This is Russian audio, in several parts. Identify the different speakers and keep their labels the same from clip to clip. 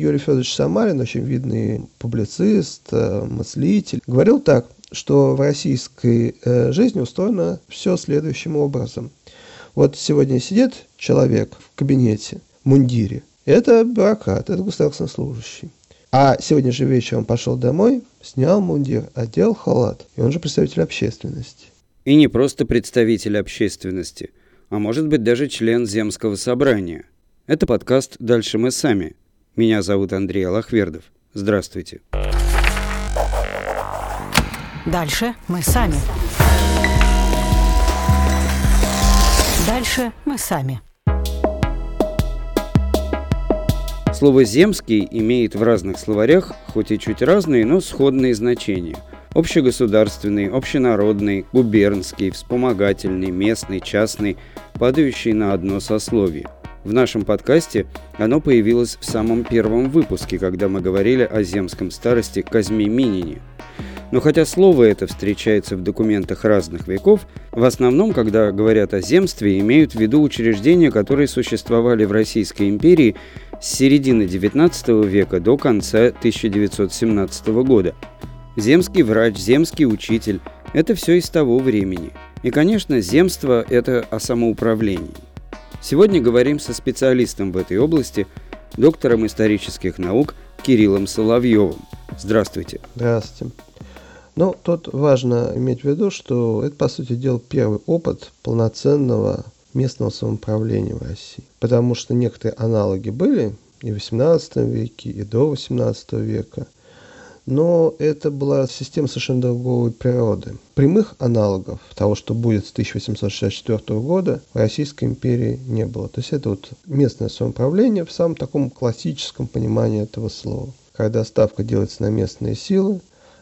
Speaker 1: Юрий Федорович Самарин, очень видный публицист, э, мыслитель, говорил так, что в российской э, жизни устроено все следующим образом. Вот сегодня сидит человек в кабинете, в мундире. Это бюрократ, это государственный служащий. А сегодня же вечером пошел домой, снял мундир, одел халат, и он же представитель общественности.
Speaker 2: И не просто представитель общественности, а может быть даже член Земского собрания. Это подкаст «Дальше мы сами». Меня зовут Андрей Алахвердов. Здравствуйте.
Speaker 3: Дальше мы сами. Дальше мы сами.
Speaker 2: Слово «земский» имеет в разных словарях, хоть и чуть разные, но сходные значения. Общегосударственный, общенародный, губернский, вспомогательный, местный, частный, падающий на одно сословие. В нашем подкасте оно появилось в самом первом выпуске, когда мы говорили о земском старости Казьме Минине – но хотя слово это встречается в документах разных веков, в основном, когда говорят о земстве, имеют в виду учреждения, которые существовали в Российской империи с середины XIX века до конца 1917 года. Земский врач, земский учитель – это все из того времени. И, конечно, земство – это о самоуправлении. Сегодня говорим со специалистом в этой области, доктором исторических наук Кириллом Соловьевым. Здравствуйте.
Speaker 1: Здравствуйте. Но тут важно иметь в виду, что это, по сути дела, первый опыт полноценного местного самоуправления в России. Потому что некоторые аналоги были и в XVIII веке, и до XVIII века. Но это была система совершенно другой природы. Прямых аналогов того, что будет с 1864 года, в Российской империи не было. То есть это вот местное самоуправление в самом таком классическом понимании этого слова. Когда ставка делается на местные силы,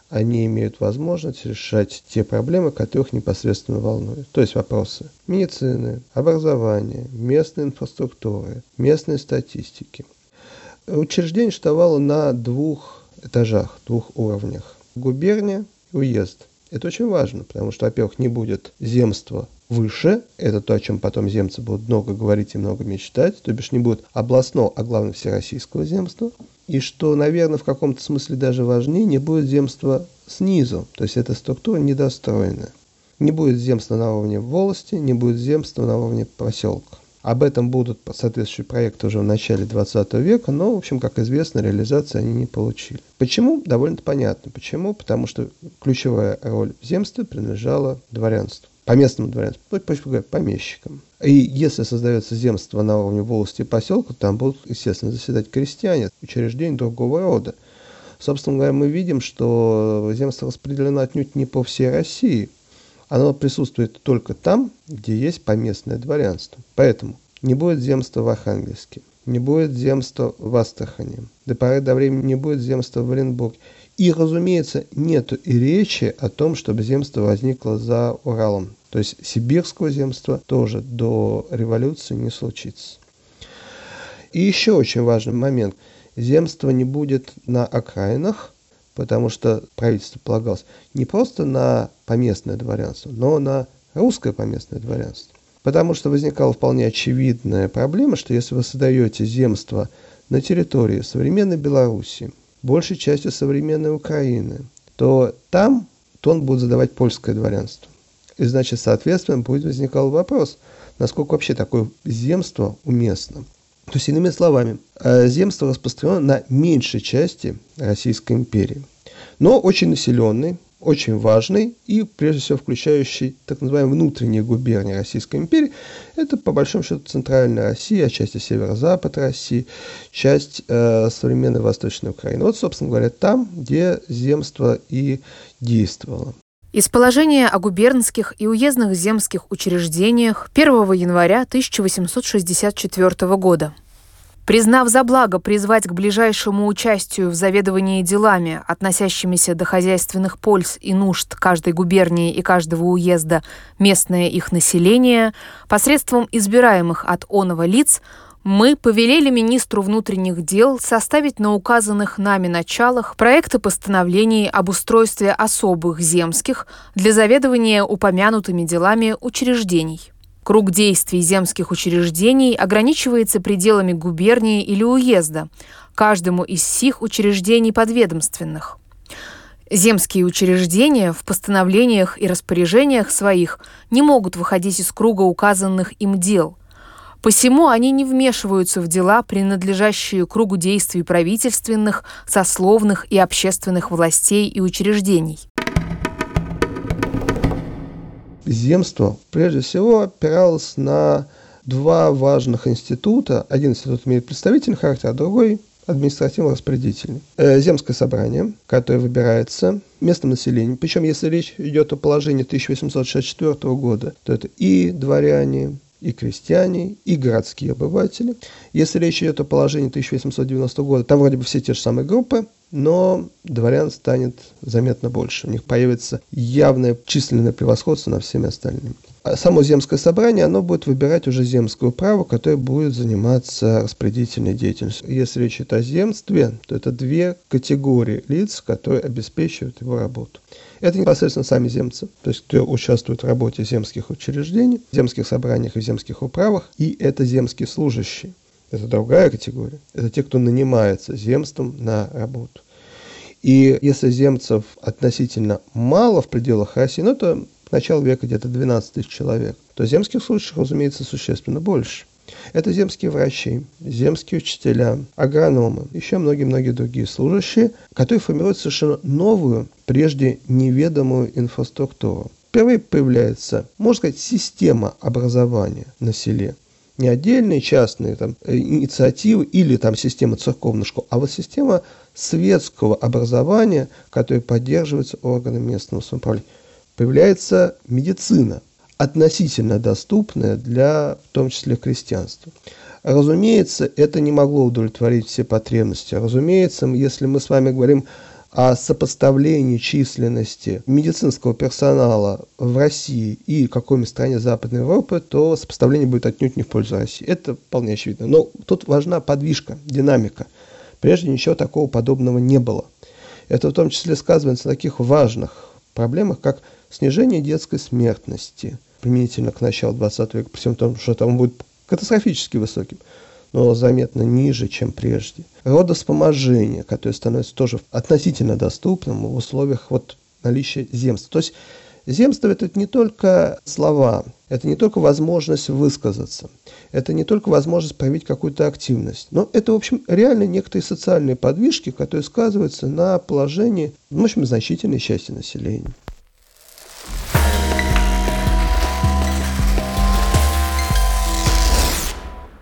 Speaker 1: они имеют возможность решать те проблемы, которых непосредственно волнуют. То есть вопросы медицины, образования, местной инфраструктуры, местной статистики. Учреждение существовало на двух этажах, двух уровнях. Губерния и уезд. Это очень важно, потому что, во-первых, не будет земства выше, это то, о чем потом земцы будут много говорить и много мечтать, то бишь не будет областного, а главное всероссийского земства и что, наверное, в каком-то смысле даже важнее, не будет земства снизу, то есть эта структура недостроенная. Не будет земства на уровне волости, не будет земства на уровне поселка. Об этом будут соответствующие проекты уже в начале 20 века, но, в общем, как известно, реализации они не получили. Почему? Довольно понятно. Почему? Потому что ключевая роль в земстве принадлежала дворянству по местному дворянству, проще говоря, помещикам. И если создается земство на уровне волости и поселка, там будут, естественно, заседать крестьяне, учреждения другого рода. Собственно говоря, мы видим, что земство распределено отнюдь не по всей России. Оно присутствует только там, где есть поместное дворянство. Поэтому не будет земства в Архангельске, не будет земства в Астрахани, до поры до времени не будет земства в Оренбурге. И, разумеется, нет и речи о том, чтобы земство возникло за Уралом. То есть сибирского земства тоже до революции не случится. И еще очень важный момент. Земство не будет на окраинах, потому что правительство полагалось не просто на поместное дворянство, но на русское поместное дворянство. Потому что возникала вполне очевидная проблема, что если вы создаете земство на территории современной Белоруссии, большей частью современной Украины, то там тон будет задавать польское дворянство. И значит, соответственно, будет возникал вопрос, насколько вообще такое земство уместно. То есть, иными словами, э, земство распространено на меньшей части Российской империи, но очень населенный, очень важный и, прежде всего, включающий так называемые внутренние губернии Российской империи. Это, по большому счету, центральная Россия, отчасти северо-запад России, часть э, современной Восточной Украины. Вот, собственно говоря, там, где земство и действовало.
Speaker 3: Из положения о губернских и уездных земских учреждениях 1 января 1864 года. Признав за благо призвать к ближайшему участию в заведовании делами, относящимися до хозяйственных польз и нужд каждой губернии и каждого уезда местное их население, посредством избираемых от оного лиц – мы повелели министру внутренних дел составить на указанных нами началах проекты постановлений об устройстве особых земских для заведования упомянутыми делами учреждений. Круг действий земских учреждений ограничивается пределами губернии или уезда, каждому из сих учреждений подведомственных. Земские учреждения в постановлениях и распоряжениях своих не могут выходить из круга указанных им дел. Посему они не вмешиваются в дела, принадлежащие кругу действий правительственных, сословных и общественных властей и учреждений.
Speaker 1: Земство прежде всего опиралось на два важных института. Один институт имеет представительный характер, а другой административно-распорядительный. Э, земское собрание, которое выбирается местным населением. Причем, если речь идет о положении 1864 года, то это и дворяне, и крестьяне, и городские обыватели. Если речь идет о положении 1890 года, там вроде бы все те же самые группы, но дворян станет заметно больше. У них появится явное численное превосходство над всеми остальными. А само земское собрание, оно будет выбирать уже земское право, которое будет заниматься распорядительной деятельностью. Если речь идет о земстве, то это две категории лиц, которые обеспечивают его работу. Это непосредственно сами земцы, то есть кто участвует в работе земских учреждений, земских собраниях и земских управах, и это земские служащие. Это другая категория. Это те, кто нанимается земством на работу. И если земцев относительно мало в пределах России, ну это начало века где-то 12 тысяч человек, то земских служащих, разумеется, существенно больше. Это земские врачи, земские учителя, агрономы, еще многие-многие другие служащие, которые формируют совершенно новую, прежде неведомую инфраструктуру. Впервые появляется, можно сказать, система образования на селе не отдельные частные там, э, инициативы или там система церковных школ, а вот система светского образования, которая поддерживается органами местного самоуправления. Появляется медицина, относительно доступная для, в том числе, крестьянства. Разумеется, это не могло удовлетворить все потребности. Разумеется, если мы с вами говорим о сопоставлении численности медицинского персонала в России и какой-нибудь стране Западной Европы, то сопоставление будет отнюдь не в пользу России. Это вполне очевидно. Но тут важна подвижка, динамика. Прежде ничего такого подобного не было. Это в том числе сказывается на таких важных проблемах, как снижение детской смертности применительно к началу 20 века, при всем том, что там будет катастрофически высоким но заметно ниже, чем прежде. Родовспоможение, которое становится тоже относительно доступным в условиях вот наличия земства. То есть земство – это не только слова, это не только возможность высказаться, это не только возможность проявить какую-то активность, но это, в общем, реально некоторые социальные подвижки, которые сказываются на положении, в общем, значительной части населения.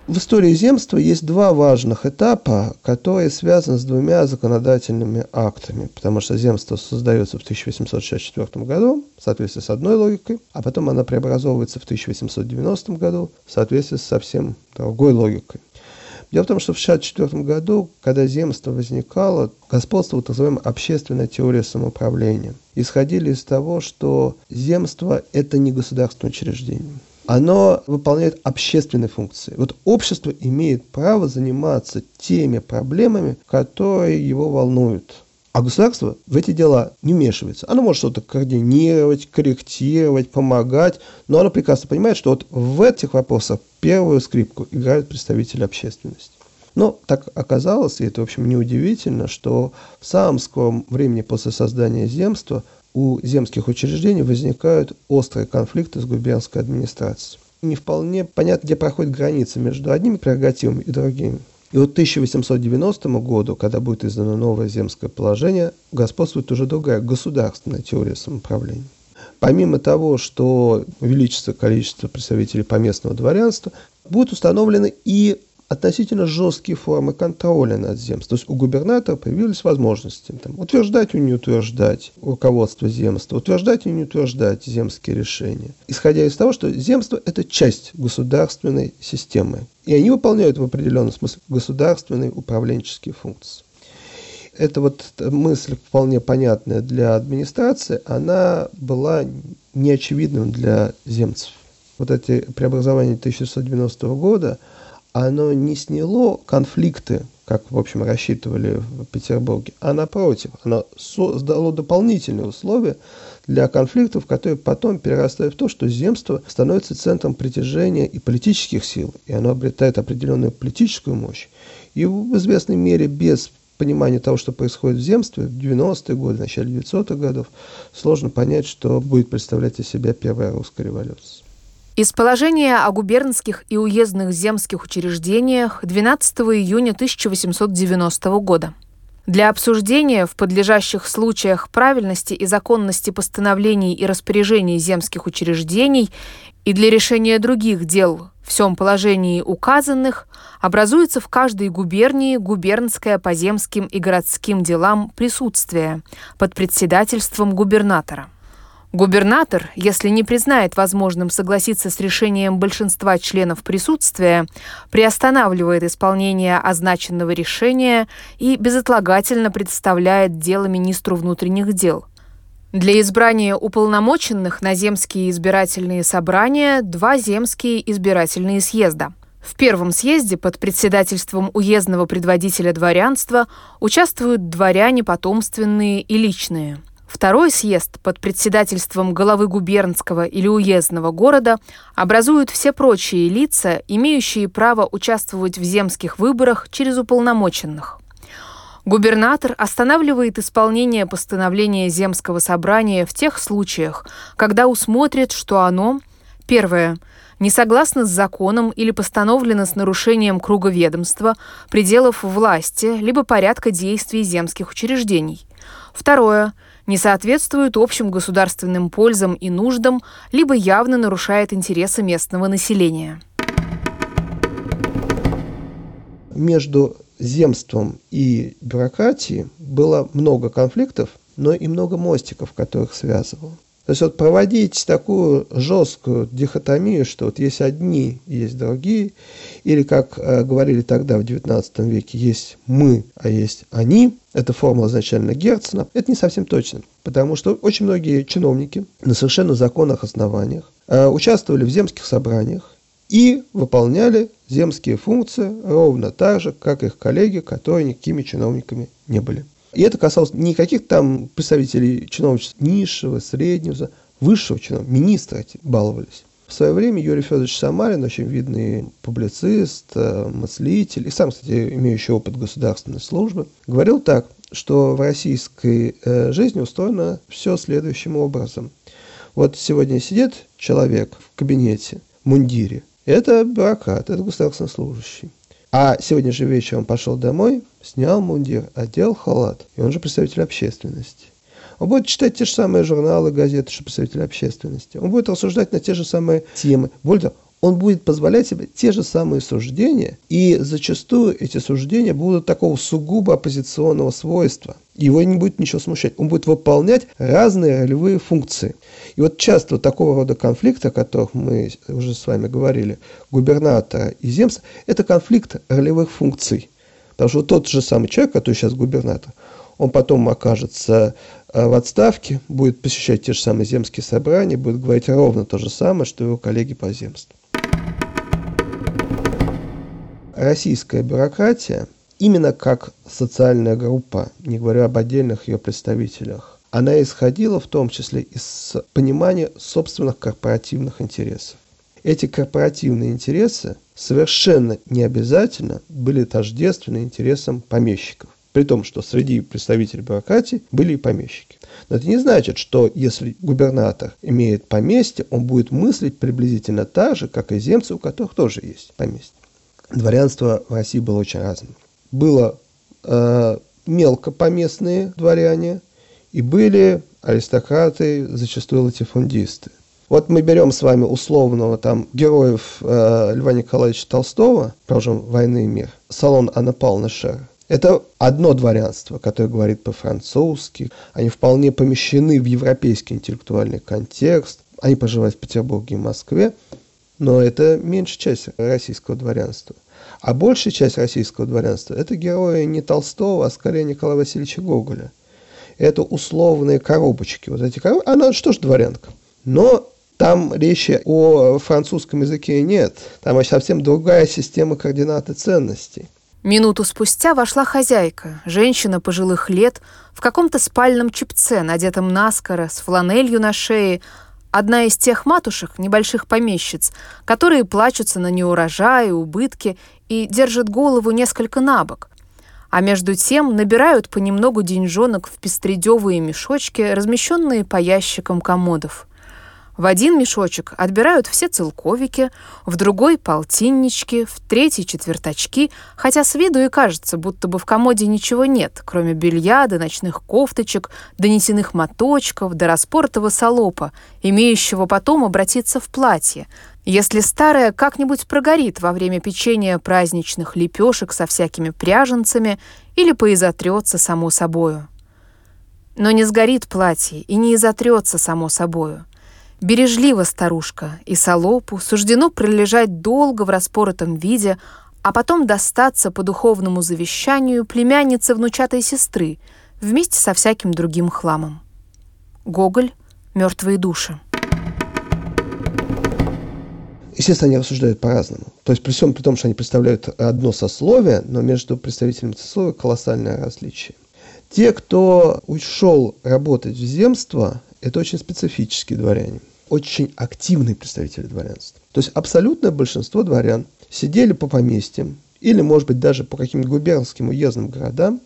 Speaker 1: В истории земства есть два важных этапа, которые связаны с двумя законодательными актами, потому что земство создается в 1864 году в соответствии с одной логикой, а потом она преобразовывается в 1890 году в соответствии с совсем другой логикой. Дело в том, что в 1964 году, когда земство возникало, господствовала так называемая общественная теория самоуправления. Исходили из того, что земство – это не государственное учреждение оно выполняет общественные функции. Вот общество имеет право заниматься теми проблемами, которые его волнуют. А государство в эти дела не вмешивается. Оно может что-то координировать, корректировать, помогать, но оно прекрасно понимает, что вот в этих вопросах первую скрипку играют представители общественности. Но так оказалось, и это, в общем, неудивительно, что в самом скором времени после создания земства – у земских учреждений возникают острые конфликты с губернской администрацией. Не вполне понятно, где проходит граница между одними прерогативами и другими. И вот к 1890 году, когда будет издано новое земское положение, господствует уже другая государственная теория самоуправления. Помимо того, что увеличится количество представителей поместного дворянства, будут установлены и относительно жесткие формы контроля над земством. То есть у губернатора появились возможности там, утверждать и не утверждать руководство земства, утверждать и не утверждать земские решения. Исходя из того, что земство – это часть государственной системы. И они выполняют в определенном смысле государственные управленческие функции. Эта вот мысль вполне понятная для администрации, она была неочевидным для земцев. Вот эти преобразования 1690 года – оно не сняло конфликты, как, в общем, рассчитывали в Петербурге, а напротив, оно создало дополнительные условия для конфликтов, которые потом перерастают в то, что земство становится центром притяжения и политических сил, и оно обретает определенную политическую мощь. И в известной мере без понимания того, что происходит в земстве в 90-е годы, в начале 900-х годов, сложно понять, что будет представлять из себя первая русская революция.
Speaker 3: Из положения о губернских и уездных земских учреждениях 12 июня 1890 года. Для обсуждения в подлежащих случаях правильности и законности постановлений и распоряжений земских учреждений и для решения других дел в всем положении указанных образуется в каждой губернии губернское по земским и городским делам присутствие под председательством губернатора. Губернатор, если не признает возможным согласиться с решением большинства членов присутствия, приостанавливает исполнение означенного решения и безотлагательно представляет дело министру внутренних дел. Для избрания уполномоченных на земские избирательные собрания два земские избирательные съезда. В первом съезде под председательством уездного предводителя дворянства участвуют дворяне потомственные и личные – Второй съезд под председательством главы губернского или уездного города образуют все прочие лица, имеющие право участвовать в земских выборах через уполномоченных. Губернатор останавливает исполнение постановления Земского собрания в тех случаях, когда усмотрит, что оно, первое, не согласно с законом или постановлено с нарушением круга ведомства, пределов власти, либо порядка действий земских учреждений. Второе – не соответствует общим государственным пользам и нуждам, либо явно нарушает интересы местного населения.
Speaker 1: Между земством и бюрократией было много конфликтов, но и много мостиков, которых связывало. То есть вот проводить такую жесткую дихотомию, что вот есть одни, есть другие, или, как э, говорили тогда в XIX веке, есть мы, а есть они, это формула изначально Герцена, это не совсем точно, потому что очень многие чиновники на совершенно законных основаниях э, участвовали в земских собраниях и выполняли земские функции ровно так же, как их коллеги, которые никакими чиновниками не были. И это касалось не каких там представителей чиновничества низшего, среднего, высшего чиновника, министра эти баловались. В свое время Юрий Федорович Самарин, очень видный публицист, э, мыслитель и сам, кстати, имеющий опыт государственной службы, говорил так, что в российской э, жизни устроено все следующим образом. Вот сегодня сидит человек в кабинете, в мундире. Это бюрократ, это государственный служащий. А сегодня же вечером пошел домой, снял мундир, одел халат, и он же представитель общественности. Он будет читать те же самые журналы, газеты, что представитель общественности. Он будет рассуждать на те же самые темы. Более того, он будет позволять себе те же самые суждения, и зачастую эти суждения будут такого сугубо оппозиционного свойства. Его не будет ничего смущать. Он будет выполнять разные ролевые функции. И вот часто такого рода конфликты, о которых мы уже с вами говорили, губернатора и земства, это конфликт ролевых функций. Потому что тот же самый человек, который сейчас губернатор, он потом окажется э, в отставке, будет посещать те же самые земские собрания, будет говорить ровно то же самое, что его коллеги по земству. Российская бюрократия, именно как социальная группа, не говоря об отдельных ее представителях, она исходила в том числе из понимания собственных корпоративных интересов. Эти корпоративные интересы совершенно не обязательно были тождественны интересам помещиков. При том, что среди представителей бюрократии были и помещики. Но это не значит, что если губернатор имеет поместье, он будет мыслить приблизительно так же, как и земцы, у которых тоже есть поместье. Дворянство в России было очень разным. Было э, мелкопоместные дворяне и были аристократы, зачастую латифундисты. Вот мы берем с вами условного там героев э, Льва Николаевича Толстого, прожим «Войны и мир», салон Анна Павловна Шер. Это одно дворянство, которое говорит по-французски. Они вполне помещены в европейский интеллектуальный контекст. Они проживают в Петербурге и Москве. Но это меньшая часть российского дворянства. А большая часть российского дворянства – это герои не Толстого, а скорее Николая Васильевича Гоголя. Это условные коробочки. Вот эти коробочки. Она что ж дворянка? Но Там речи о французском языке нет. Там совсем другая система координат и ценностей.
Speaker 3: Минуту спустя вошла хозяйка, женщина пожилых лет, в каком-то спальном чепце, надетом наскоро, с фланелью на шее, одна из тех матушек, небольших помещиц, которые плачутся на неурожай, убытки и держат голову несколько набок, а между тем набирают понемногу деньжонок в пестредевые мешочки, размещенные по ящикам комодов. В один мешочек отбирают все целковики, в другой — полтиннички, в третий — четверточки, хотя с виду и кажется, будто бы в комоде ничего нет, кроме белья до ночных кофточек, до нитяных моточков, до распортого солопа, имеющего потом обратиться в платье, если старое как-нибудь прогорит во время печения праздничных лепешек со всякими пряженцами или поизотрется само собою. Но не сгорит платье и не изотрется само собою — Бережливо старушка, и солопу суждено пролежать долго в распоротом виде, а потом достаться по духовному завещанию племянницы внучатой сестры вместе со всяким другим хламом. Гоголь «Мертвые души».
Speaker 1: Естественно, они рассуждают по-разному. То есть при всем при том, что они представляют одно сословие, но между представителями сословия колоссальное различие. Те, кто ушел работать в земство, это очень специфические дворяне, очень активные представители дворянства. То есть абсолютное большинство дворян сидели по поместьям или, может быть, даже по каким-то губернским уездным городам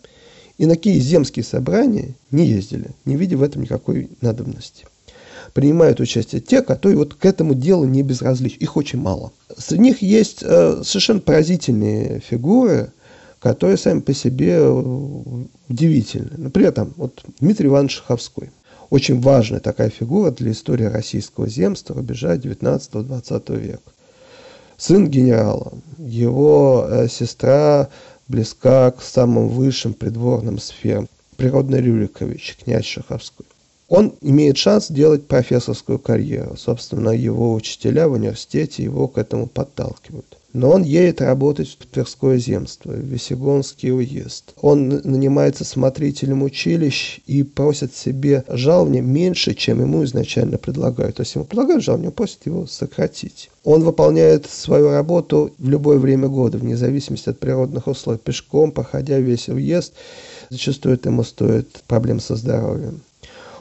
Speaker 1: и на какие земские собрания не ездили, не видя в этом никакой надобности. Принимают участие те, которые вот к этому делу не безразличны. Их очень мало. Среди них есть э, совершенно поразительные фигуры, которые сами по себе э, удивительны. Например, там, вот Дмитрий Иванович Шаховской – очень важная такая фигура для истории российского земства рубежа 19-20 века. Сын генерала, его э, сестра близка к самым высшим придворным сферам. Природный Рюрикович, князь Шаховской. Он имеет шанс делать профессорскую карьеру. Собственно, его учителя в университете его к этому подталкивают. Но он едет работать в Тверское земство, в Весегонский уезд. Он нанимается смотрителем училищ и просит себе жалование меньше, чем ему изначально предлагают. То есть ему предлагают жалование, просят его сократить. Он выполняет свою работу в любое время года, вне зависимости от природных условий, пешком, проходя весь уезд. Зачастую это ему стоит проблем со здоровьем.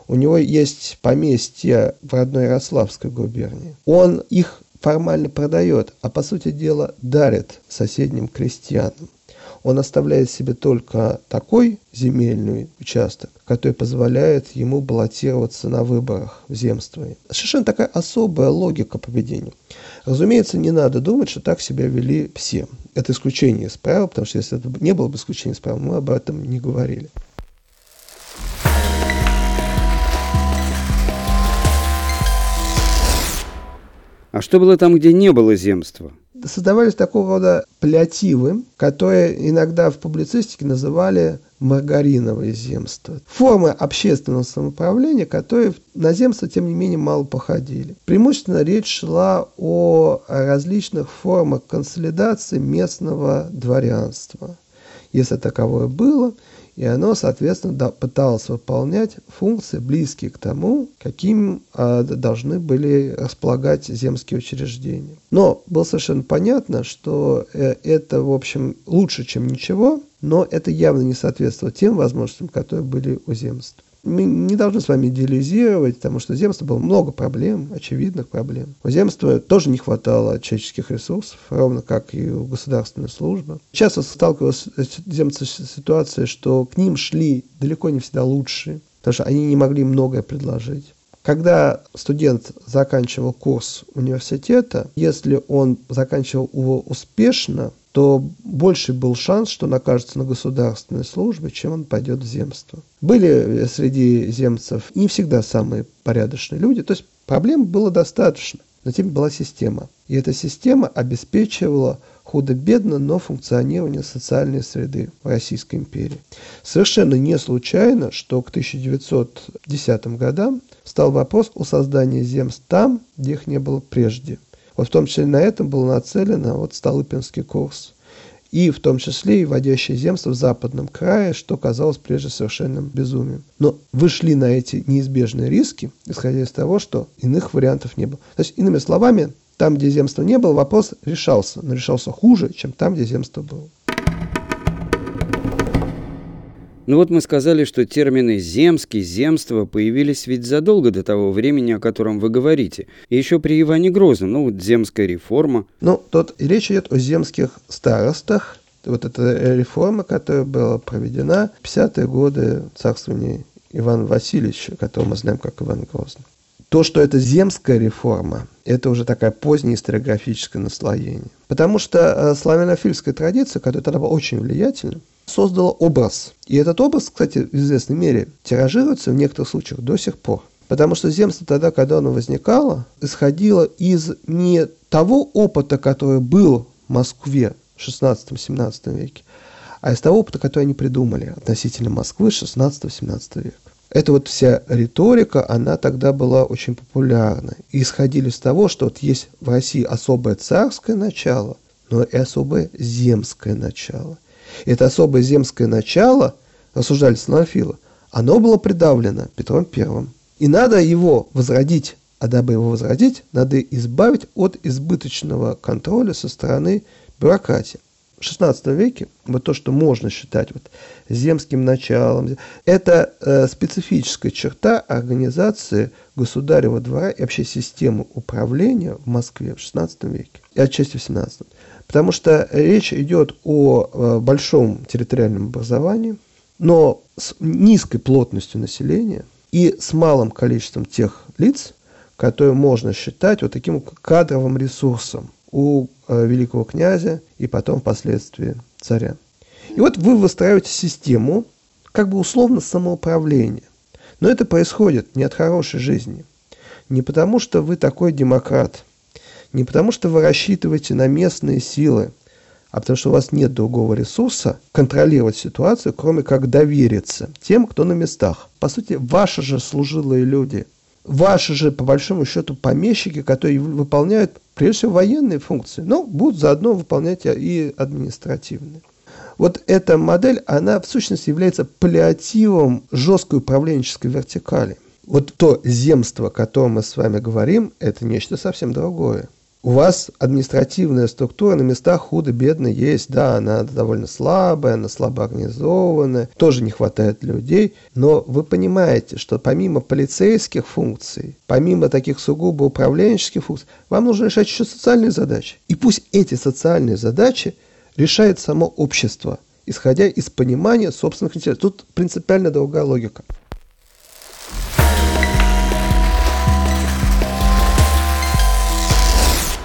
Speaker 1: У него есть поместье в родной Ярославской губернии. Он их формально продает, а по сути дела дарит соседним крестьянам. Он оставляет себе только такой земельный участок, который позволяет ему баллотироваться на выборах в земстве. Совершенно такая особая логика поведения. Разумеется, не надо думать, что так себя вели все. Это исключение из правил, потому что если это не было бы исключением из правил, мы об этом не говорили.
Speaker 2: А что было там, где не было земства?
Speaker 1: Создавались такого рода паллиативы, которые иногда в публицистике называли маргариновое земство. Формы общественного самоуправления, которые на земство, тем не менее, мало походили. Преимущественно речь шла о различных формах консолидации местного дворянства, если таковое было – и оно, соответственно, пыталось выполнять функции, близкие к тому, каким а, должны были располагать земские учреждения. Но было совершенно понятно, что э, это, в общем, лучше, чем ничего, но это явно не соответствовало тем возможностям, которые были у земств мы не должны с вами идеализировать, потому что у земства было много проблем, очевидных проблем. У земства тоже не хватало человеческих ресурсов, ровно как и у государственной службы. Часто сталкивалась земцы с ситуацией, что к ним шли далеко не всегда лучшие, потому что они не могли многое предложить. Когда студент заканчивал курс университета, если он заканчивал его успешно, то больше был шанс, что он окажется на государственной службе, чем он пойдет в земство. Были среди земцев не всегда самые порядочные люди, то есть проблем было достаточно, но тем была система. И эта система обеспечивала худо-бедно, но функционирование социальной среды в Российской империи. Совершенно не случайно, что к 1910 годам стал вопрос о создании земств там, где их не было прежде – вот в том числе на этом был нацелен вот Столыпинский курс. и в том числе и вводящие земство в западном крае, что казалось прежде совершенным безумием. Но вышли на эти неизбежные риски, исходя из того, что иных вариантов не было. То есть, иными словами, там, где земства не было, вопрос решался, но решался хуже, чем там, где земство было.
Speaker 2: Ну вот мы сказали, что термины «земский», «земство» появились ведь задолго до того времени, о котором вы говорите. И еще при Иване Грозном, ну вот земская реформа.
Speaker 1: Ну, тут речь идет о земских старостах. Вот эта реформа, которая была проведена в 50-е годы царствования Ивана Васильевича, которого мы знаем как Иван Грозный. То, что это земская реформа, это уже такая поздняя историографическое наслоение. Потому что э, славянофильская традиция, которая тогда была очень влиятельна, создала образ. И этот образ, кстати, в известной мере тиражируется в некоторых случаях до сих пор. Потому что земство тогда, когда оно возникало, исходило из не того опыта, который был в Москве в 16-17 веке, а из того опыта, который они придумали относительно Москвы 16-17 века. Эта вот вся риторика, она тогда была очень популярна. И исходили из того, что вот есть в России особое царское начало, но и особое земское начало. Это особое земское начало, рассуждали славянофилы, оно было придавлено Петром Первым. И надо его возродить. А дабы его возродить, надо избавить от избыточного контроля со стороны бюрократии. В XVI веке вот то, что можно считать вот земским началом, это э, специфическая черта организации государева двора и вообще системы управления в Москве в XVI веке и отчасти в XVII. Потому что речь идет о э, большом территориальном образовании, но с низкой плотностью населения и с малым количеством тех лиц, которые можно считать вот таким кадровым ресурсом у э, великого князя и потом впоследствии царя. И вот вы выстраиваете систему, как бы условно самоуправления. Но это происходит не от хорошей жизни. Не потому, что вы такой демократ, не потому, что вы рассчитываете на местные силы, а потому что у вас нет другого ресурса контролировать ситуацию, кроме как довериться тем, кто на местах. По сути, ваши же служилые люди – ваши же, по большому счету, помещики, которые выполняют, прежде всего, военные функции, но будут заодно выполнять и административные. Вот эта модель, она в сущности является паллиативом жесткой управленческой вертикали. Вот то земство, о котором мы с вами говорим, это нечто совсем другое у вас административная структура на местах худо-бедно есть. Да, она довольно слабая, она слабо организованная, тоже не хватает людей. Но вы понимаете, что помимо полицейских функций, помимо таких сугубо управленческих функций, вам нужно решать еще социальные задачи. И пусть эти социальные задачи решает само общество, исходя из понимания собственных интересов. Тут принципиально другая логика.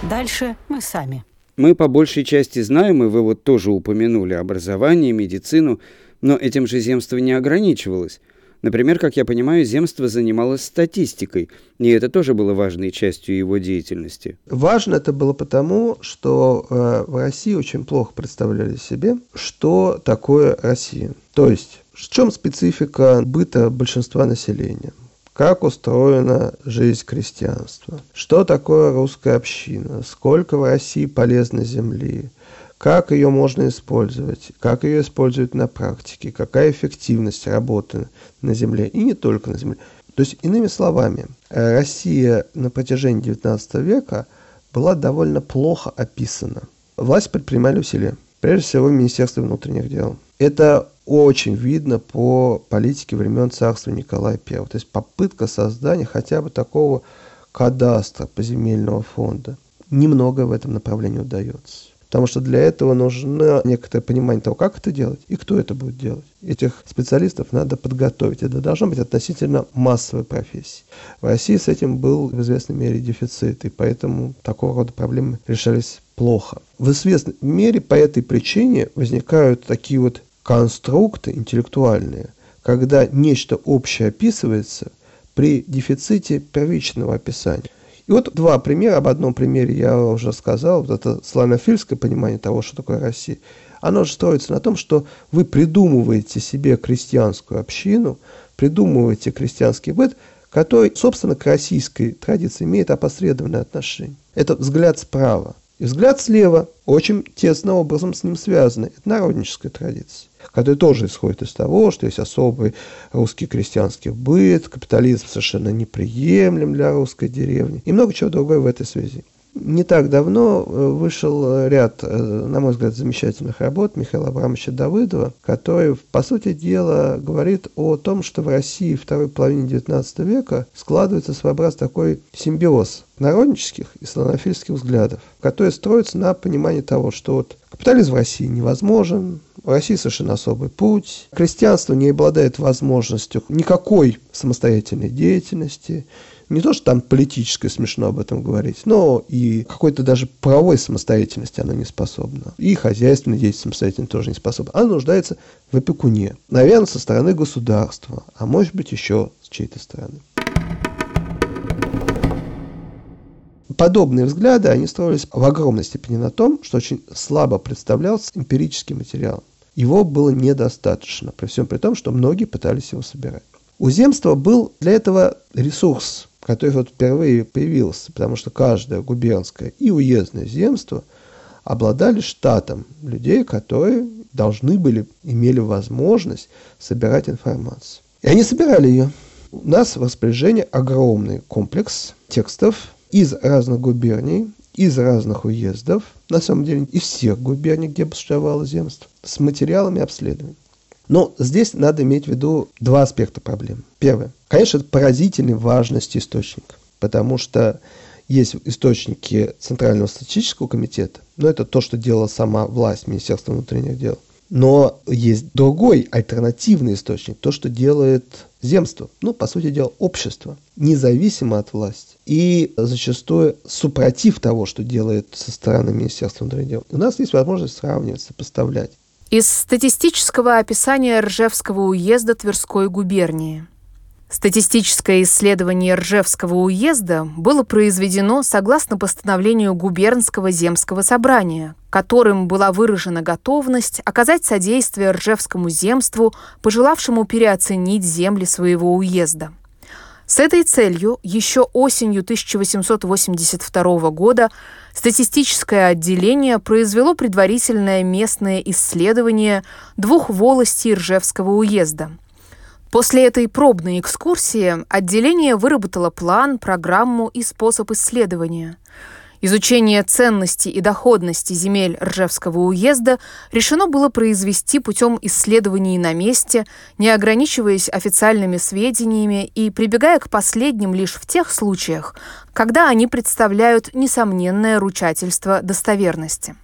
Speaker 4: Дальше мы сами.
Speaker 2: Мы по большей части знаем, и вы вот тоже упомянули образование, медицину, но этим же земство не ограничивалось. Например, как я понимаю, земство занималось статистикой, и это тоже было важной частью его деятельности.
Speaker 1: Важно это было потому, что э, в России очень плохо представляли себе, что такое Россия. То есть, в чем специфика быта большинства населения как устроена жизнь крестьянства, что такое русская община, сколько в России полезной земли, как ее можно использовать, как ее используют на практике, какая эффективность работы на земле и не только на земле. То есть, иными словами, Россия на протяжении XIX века была довольно плохо описана. Власть предпринимали усилия, прежде всего в Министерстве внутренних дел. Это очень видно по политике времен царства Николая I. То есть попытка создания хотя бы такого кадастра поземельного фонда. Немного в этом направлении удается. Потому что для этого нужно некоторое понимание того, как это делать и кто это будет делать. Этих специалистов надо подготовить. Это должна быть относительно массовая профессия. В России с этим был в известной мере дефицит, и поэтому такого рода проблемы решались плохо. В известной мере по этой причине возникают такие вот конструкты интеллектуальные, когда нечто общее описывается при дефиците первичного описания. И вот два примера. Об одном примере я уже сказал. Вот это славянофильское понимание того, что такое Россия. Оно же строится на том, что вы придумываете себе крестьянскую общину, придумываете крестьянский быт, который, собственно, к российской традиции имеет опосредованное отношение. Это взгляд справа. И взгляд слева очень тесно образом с ним связаны. Это народническая традиция который тоже исходит из того, что есть особый русский крестьянский быт, капитализм совершенно неприемлем для русской деревни и много чего другого в этой связи. Не так давно э, вышел ряд, э, на мой взгляд, замечательных работ Михаила Абрамовича Давыдова, который, по сути дела, говорит о том, что в России второй половине XIX века складывается своеобразный такой симбиоз народнических и славянофильских взглядов, который строится на понимании того, что вот капитализм в России невозможен, в России совершенно особый путь, крестьянство не обладает возможностью никакой самостоятельной деятельности, не то, что там политическое смешно об этом говорить, но и какой-то даже правовой самостоятельности оно не способно. И хозяйственной деятельности самостоятельно тоже не способно. Оно нуждается в опекуне. Наверное, со стороны государства, а может быть еще с чьей-то стороны. Подобные взгляды, они строились в огромной степени на том, что очень слабо представлялся эмпирический материал. Его было недостаточно, при всем при том, что многие пытались его собирать. У земства был для этого ресурс, который вот впервые появился, потому что каждое губернское и уездное земство обладали штатом людей, которые должны были, имели возможность собирать информацию. И они собирали ее. У нас в распоряжении огромный комплекс текстов из разных губерний, из разных уездов, на самом деле из всех губерний, где существовало земство, с материалами обследований. Но здесь надо иметь в виду два аспекта проблемы. Первое. Конечно, это поразительной важности источник, потому что есть источники Центрального статистического комитета, но это то, что делала сама власть Министерства внутренних дел. Но есть другой альтернативный источник, то, что делает земство, ну, по сути дела, общество, независимо от власти. И зачастую супротив того, что делает со стороны Министерства внутренних дел. У нас есть возможность сравнивать, сопоставлять.
Speaker 3: Из статистического описания Ржевского уезда Тверской губернии. Статистическое исследование Ржевского уезда было произведено согласно постановлению Губернского земского собрания, которым была выражена готовность оказать содействие Ржевскому земству, пожелавшему переоценить земли своего уезда. С этой целью еще осенью 1882 года статистическое отделение произвело предварительное местное исследование двух волостей Ржевского уезда. После этой пробной экскурсии отделение выработало план, программу и способ исследования – Изучение ценности и доходности земель Ржевского уезда решено было произвести путем исследований на месте, не ограничиваясь официальными сведениями и прибегая к последним лишь в тех случаях, когда они представляют несомненное ручательство достоверности.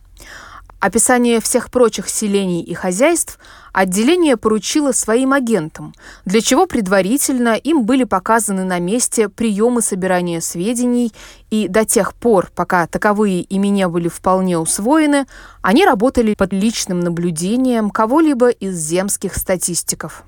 Speaker 3: Описание всех прочих селений и хозяйств отделение поручило своим агентам, для чего предварительно им были показаны на месте приемы собирания сведений, и до тех пор, пока таковые ими не были вполне усвоены, они работали под личным наблюдением кого-либо из земских статистиков.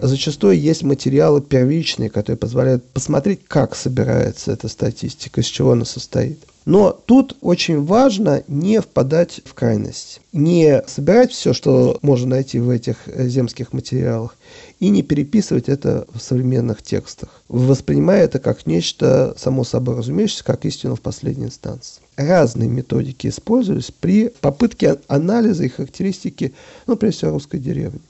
Speaker 1: Зачастую есть материалы первичные, которые позволяют посмотреть, как собирается эта статистика, из чего она состоит. Но тут очень важно не впадать в крайность, не собирать все, что можно найти в этих э, земских материалах, и не переписывать это в современных текстах, воспринимая это как нечто само собой разумеющееся, как истину в последней инстанции. Разные методики использовались при попытке анализа и характеристики, ну, прежде всего, русской деревни.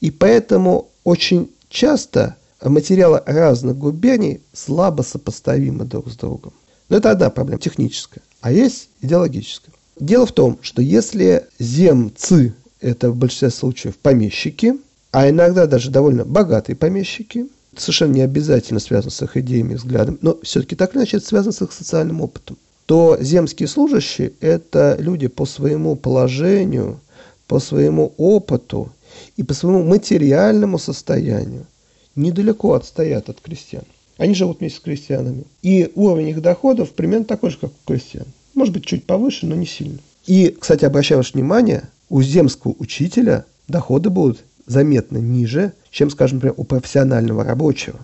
Speaker 1: И поэтому очень часто материалы разных губерний слабо сопоставимы друг с другом. Но это одна проблема, техническая. А есть идеологическая. Дело в том, что если земцы – это в большинстве случаев помещики, а иногда даже довольно богатые помещики, совершенно не обязательно связаны с их идеями и взглядами, но все-таки так или иначе это связано с их социальным опытом, то земские служащие – это люди по своему положению, по своему опыту и по своему материальному состоянию недалеко отстоят от крестьян. Они живут вместе с крестьянами. И уровень их доходов примерно такой же, как у крестьян. Может быть, чуть повыше, но не сильно. И, кстати, обращаю ваше внимание, у земского учителя доходы будут заметно ниже, чем, скажем, например, у профессионального рабочего.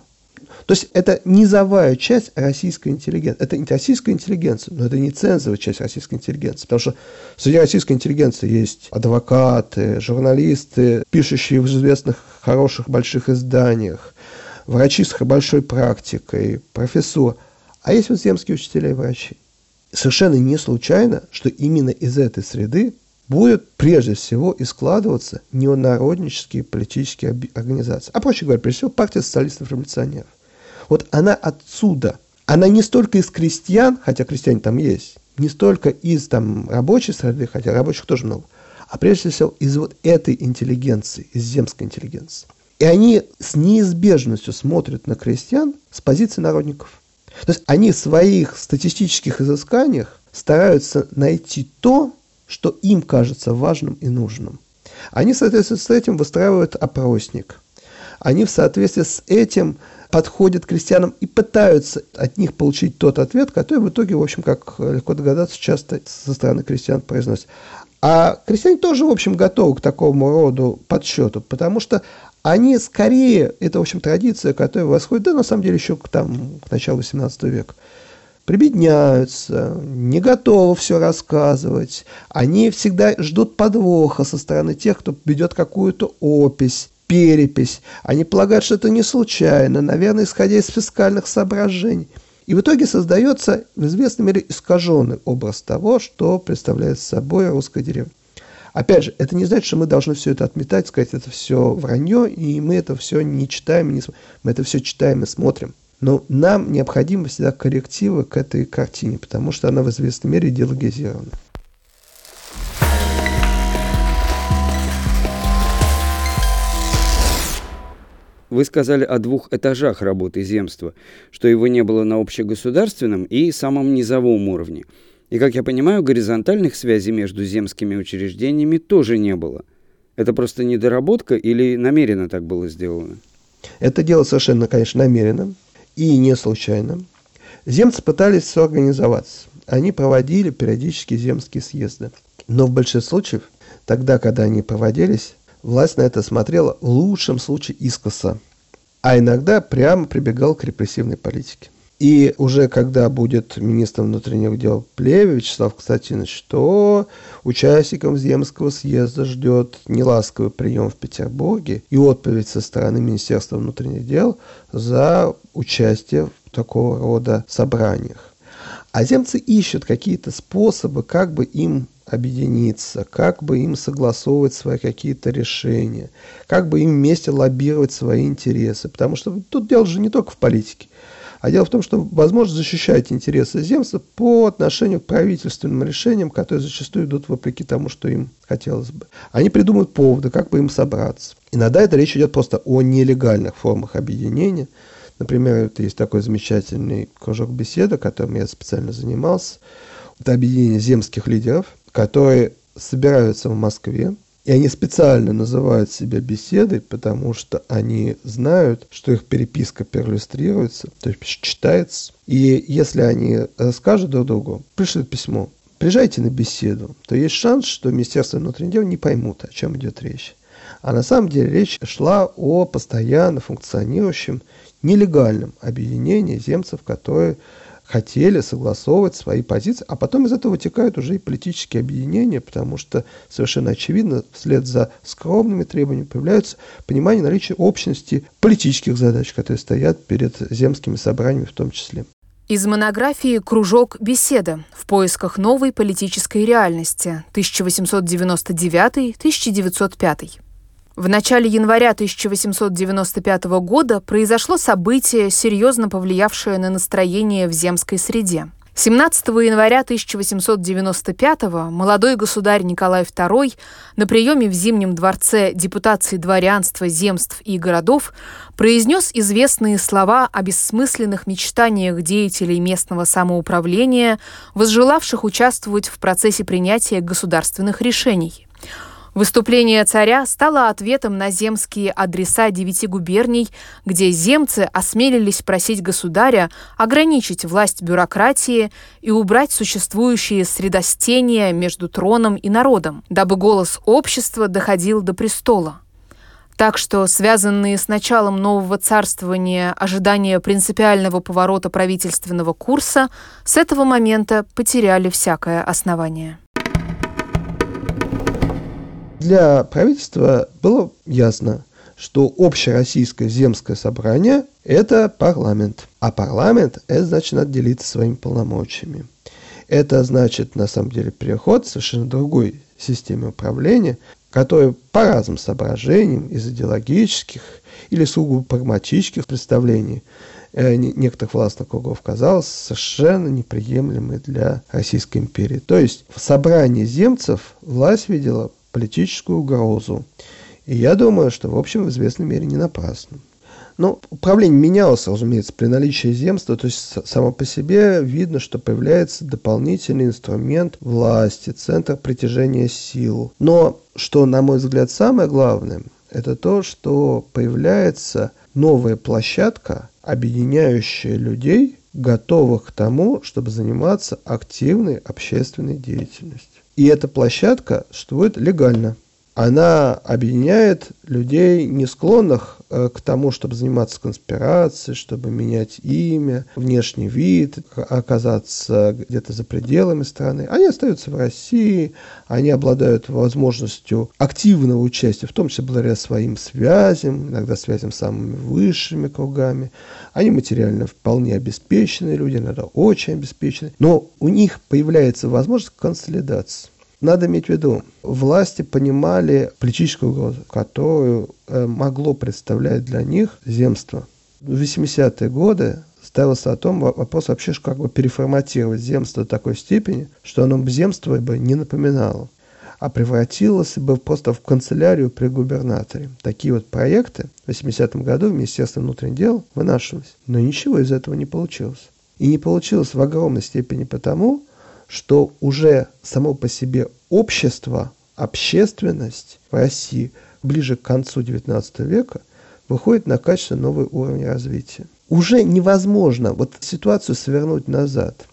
Speaker 1: То есть это низовая часть российской интеллигенции. Это не российская интеллигенция, но это не цензовая часть российской интеллигенции. Потому что среди российской интеллигенции есть адвокаты, журналисты, пишущие в известных хороших больших изданиях, врачи с большой практикой, профессор. а есть вот земские учителя и врачи. Совершенно не случайно, что именно из этой среды будет прежде всего и складываться неонароднические политические организации. А проще говоря, прежде всего партия социалистов-революционеров. Вот она отсюда. Она не столько из крестьян, хотя крестьяне там есть, не столько из там, рабочей среды, хотя рабочих тоже много, а прежде всего из вот этой интеллигенции, из земской интеллигенции. И они с неизбежностью смотрят на крестьян с позиции народников. То есть они в своих статистических изысканиях стараются найти то, что им кажется важным и нужным. Они в соответствии с этим выстраивают опросник. Они в соответствии с этим подходят к крестьянам и пытаются от них получить тот ответ, который в итоге, в общем, как легко догадаться, часто со стороны крестьян произносят. А крестьяне тоже, в общем, готовы к такому роду подсчету, потому что они скорее, это, в общем, традиция, которая восходит, да, на самом деле, еще к, там, к началу 18 века, прибедняются, не готовы все рассказывать. Они всегда ждут подвоха со стороны тех, кто ведет какую-то опись, перепись. Они полагают, что это не случайно, наверное, исходя из фискальных соображений. И в итоге создается в известной мере искаженный образ того, что представляет собой русская деревня. Опять же, это не значит, что мы должны все это отметать, сказать, это все вранье, и мы это все не читаем, не, мы это все читаем и смотрим. Но нам необходимы всегда коррективы к этой картине, потому что она в известной мере идеологизирована.
Speaker 2: Вы сказали о двух этажах работы земства, что его не было на общегосударственном и самом низовом уровне. И, как я понимаю, горизонтальных связей между земскими учреждениями тоже не было. Это просто недоработка или намеренно так было сделано?
Speaker 1: Это дело совершенно, конечно, намеренно и не случайно. Земцы пытались все организоваться. Они проводили периодически земские съезды. Но в большинстве случаев, тогда, когда они проводились, власть на это смотрела в лучшем случае искоса, а иногда прямо прибегал к репрессивной политике. И уже когда будет министром внутренних дел Плеве Вячеслав Константинович, то участникам Земского съезда ждет неласковый прием в Петербурге и отповедь со стороны Министерства внутренних дел за участие в такого рода собраниях. А земцы ищут какие-то способы, как бы им объединиться, как бы им согласовывать свои какие-то решения, как бы им вместе лоббировать свои интересы. Потому что тут дело же не только в политике. А дело в том, что возможно защищать интересы земства по отношению к правительственным решениям, которые зачастую идут вопреки тому, что им хотелось бы. Они придумывают поводы, как бы им собраться. Иногда это речь идет просто о нелегальных формах объединения. Например, вот есть такой замечательный кружок беседа, которым я специально занимался. Это объединение земских лидеров, которые собираются в Москве, и они специально называют себя беседой, потому что они знают, что их переписка перлюстрируется, то есть читается. И если они расскажут друг другу, пришлют письмо, приезжайте на беседу, то есть шанс, что Министерство внутренних дел не поймут, о чем идет речь. А на самом деле речь шла о постоянно функционирующем нелегальном объединении земцев, которые хотели согласовывать свои позиции, а потом из этого вытекают уже и политические объединения, потому что совершенно очевидно, вслед за скромными требованиями появляются понимание наличия общности политических задач, которые стоят перед земскими собраниями в том числе.
Speaker 3: Из монографии «Кружок. Беседа. В поисках новой политической реальности. 1899-1905». В начале января 1895 года произошло событие, серьезно повлиявшее на настроение в земской среде. 17 января 1895 молодой государь Николай II на приеме в Зимнем дворце депутации дворянства, земств и городов произнес известные слова о бессмысленных мечтаниях деятелей местного самоуправления, возжелавших участвовать в процессе принятия государственных решений. Выступление царя стало ответом на земские адреса девяти губерний, где земцы осмелились просить государя ограничить власть бюрократии и убрать существующие средостения между троном и народом, дабы голос общества доходил до престола. Так что связанные с началом нового царствования ожидания принципиального поворота правительственного курса с этого момента потеряли всякое основание
Speaker 1: для правительства было ясно, что общероссийское земское собрание – это парламент. А парламент – это значит надо делиться своими полномочиями. Это значит, на самом деле, переход к совершенно другой системе управления, которая по разным соображениям, из идеологических или сугубо прагматических представлений э, некоторых властных кругов казалась совершенно неприемлемой для Российской империи. То есть в собрании земцев власть видела политическую угрозу. И я думаю, что, в общем, в известной мере не напрасно. Ну, управление менялось, разумеется, при наличии земства, то есть само по себе видно, что появляется дополнительный инструмент власти, центр притяжения сил. Но, что, на мой взгляд, самое главное, это то, что появляется новая площадка, объединяющая людей, готовых к тому, чтобы заниматься активной общественной деятельностью. И эта площадка существует легально она объединяет людей, не склонных э, к тому, чтобы заниматься конспирацией, чтобы менять имя, внешний вид, оказаться где-то за пределами страны. Они остаются в России, они обладают возможностью активного участия, в том числе благодаря своим связям, иногда связям с самыми высшими кругами. Они материально вполне обеспеченные люди, иногда очень обеспеченные, но у них появляется возможность консолидации. Надо иметь в виду, власти понимали политическую угрозу, которую э, могло представлять для них земство. В 80-е годы ставился о том вопрос вообще, как бы переформатировать земство до такой степени, что оно бы земство бы не напоминало, а превратилось бы просто в канцелярию при губернаторе. Такие вот проекты в 80-м году в Министерстве внутренних дел вынашивались. Но ничего из этого не получилось. И не получилось в огромной степени потому, что уже само по себе общество, общественность в России ближе к концу XIX века выходит на качественно новый уровень развития. Уже невозможно вот ситуацию свернуть назад.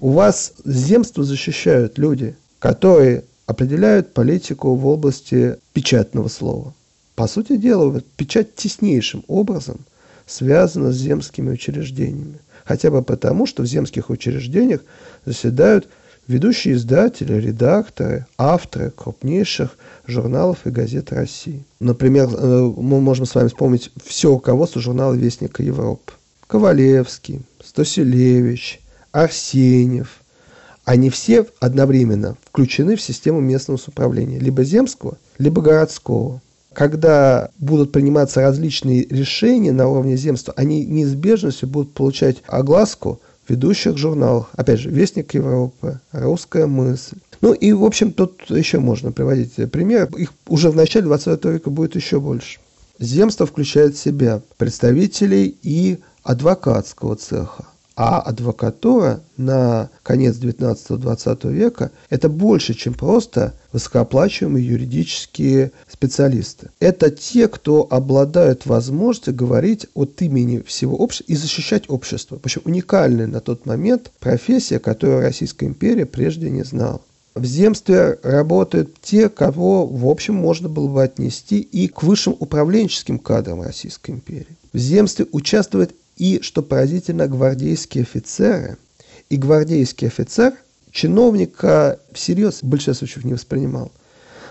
Speaker 1: У вас земство защищают люди, которые определяют политику в области печатного слова. По сути дела, печать теснейшим образом связана с земскими учреждениями хотя бы потому, что в земских учреждениях заседают ведущие издатели, редакторы, авторы крупнейших журналов и газет России. Например, э, мы можем с вами вспомнить все руководство журнала «Вестника Европы». Ковалевский, Стосилевич, Арсеньев. Они все одновременно включены в систему местного самоуправления, либо земского, либо городского когда будут приниматься различные решения на уровне земства, они неизбежностью будут получать огласку в ведущих журналах. Опять же, Вестник Европы, Русская мысль. Ну и, в общем, тут еще можно приводить пример. Их уже в начале 20 века будет еще больше. Земство включает в себя представителей и адвокатского цеха, а адвокатура на конец 19-20 века – это больше, чем просто высокооплачиваемые юридические специалисты. Это те, кто обладают возможностью говорить от имени всего общества и защищать общество. Причем уникальная на тот момент профессия, которую Российская империя прежде не знала. В земстве работают те, кого, в общем, можно было бы отнести и к высшим управленческим кадрам Российской империи. В земстве участвует и, что поразительно, гвардейские офицеры. И гвардейский офицер чиновника всерьез в большинстве случаев не воспринимал.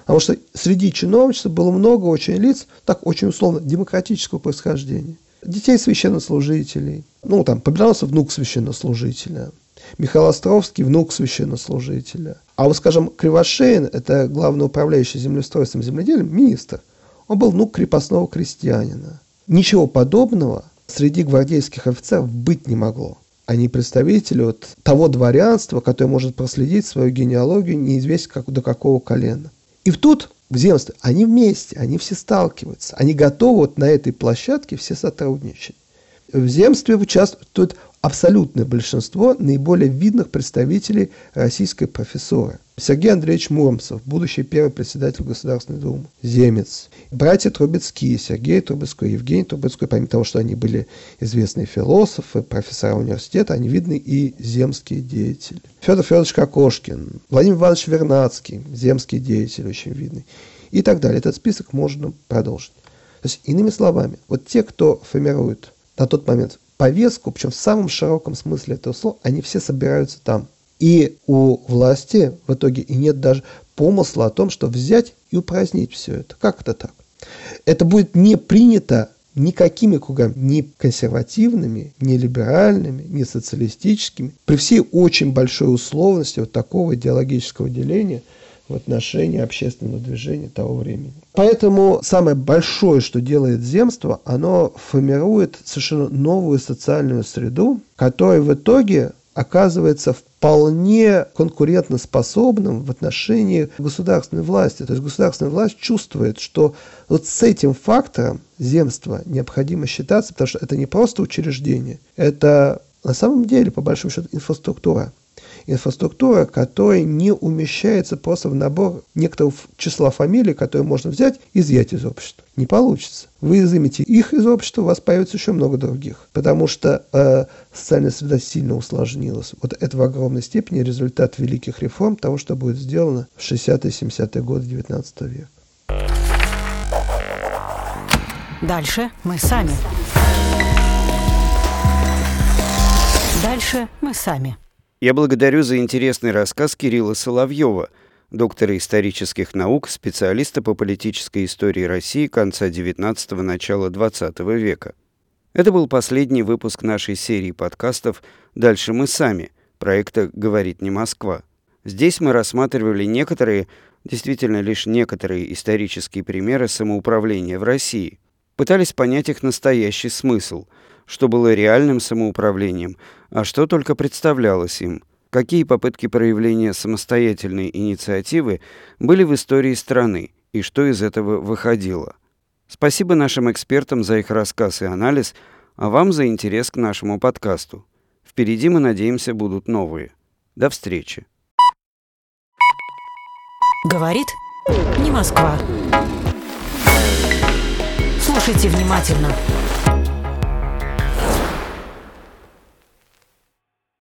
Speaker 1: Потому что среди чиновничества было много очень лиц, так очень условно, демократического происхождения. Детей священнослужителей. Ну, там, Победоносов – внук священнослужителя. Михаил Островский – внук священнослужителя. А вот, скажем, Кривошеин – это главный управляющий землеустройством земледелием, министр. Он был внук крепостного крестьянина. Ничего подобного – среди гвардейских офицеров быть не могло. Они представители вот того дворянства, которое может проследить свою генеалогию неизвестно как, до какого колена. И тут в земстве они вместе, они все сталкиваются, они готовы вот на этой площадке все сотрудничать. В земстве участвует абсолютное большинство наиболее видных представителей российской профессуры. Сергей Андреевич Муромцев, будущий первый председатель Государственной Думы, земец. Братья Трубецкие, Сергей Трубецкой, Евгений Трубецкой, помимо того, что они были известные философы, профессора университета, они видны и земские деятели. Федор Федорович Кокошкин, Владимир Иванович Вернадский, земский деятель очень видный. И так далее. Этот список можно продолжить. То есть, иными словами, вот те, кто формирует на тот момент повестку, причем в самом широком смысле этого слова, они все собираются там. И у власти в итоге и нет даже помысла о том, что взять и упразднить все это. Как это так? Это будет не принято никакими кругами, ни консервативными, ни либеральными, ни социалистическими, при всей очень большой условности вот такого идеологического деления в отношении общественного движения того времени. Поэтому самое большое, что делает земство, оно формирует совершенно новую социальную среду, которая в итоге оказывается вполне конкурентоспособным в отношении государственной власти. То есть государственная власть чувствует, что вот с этим фактором земства необходимо считаться, потому что это не просто учреждение, это на самом деле, по большому счету, инфраструктура инфраструктура, которая не умещается просто в набор некоторого числа фамилий, которые можно взять и изъять из общества. Не получится. Вы изымете их из общества, у вас появится еще много других. Потому что э, социальная среда сильно усложнилась. Вот это в огромной степени результат великих реформ того, что будет сделано в 60-70-е годы 19 века.
Speaker 4: Дальше мы сами. Дальше мы сами.
Speaker 2: Я благодарю за интересный рассказ Кирилла Соловьева, доктора исторических наук, специалиста по политической истории России конца XIX – начала XX века. Это был последний выпуск нашей серии подкастов «Дальше мы сами» проекта «Говорит не Москва». Здесь мы рассматривали некоторые, действительно лишь некоторые исторические примеры самоуправления в России. Пытались понять их настоящий смысл – что было реальным самоуправлением, а что только представлялось им, какие попытки проявления самостоятельной инициативы были в истории страны и что из этого выходило. Спасибо нашим экспертам за их рассказ и анализ, а вам за интерес к нашему подкасту. Впереди, мы надеемся, будут новые. До встречи.
Speaker 4: Говорит не Москва. Слушайте внимательно.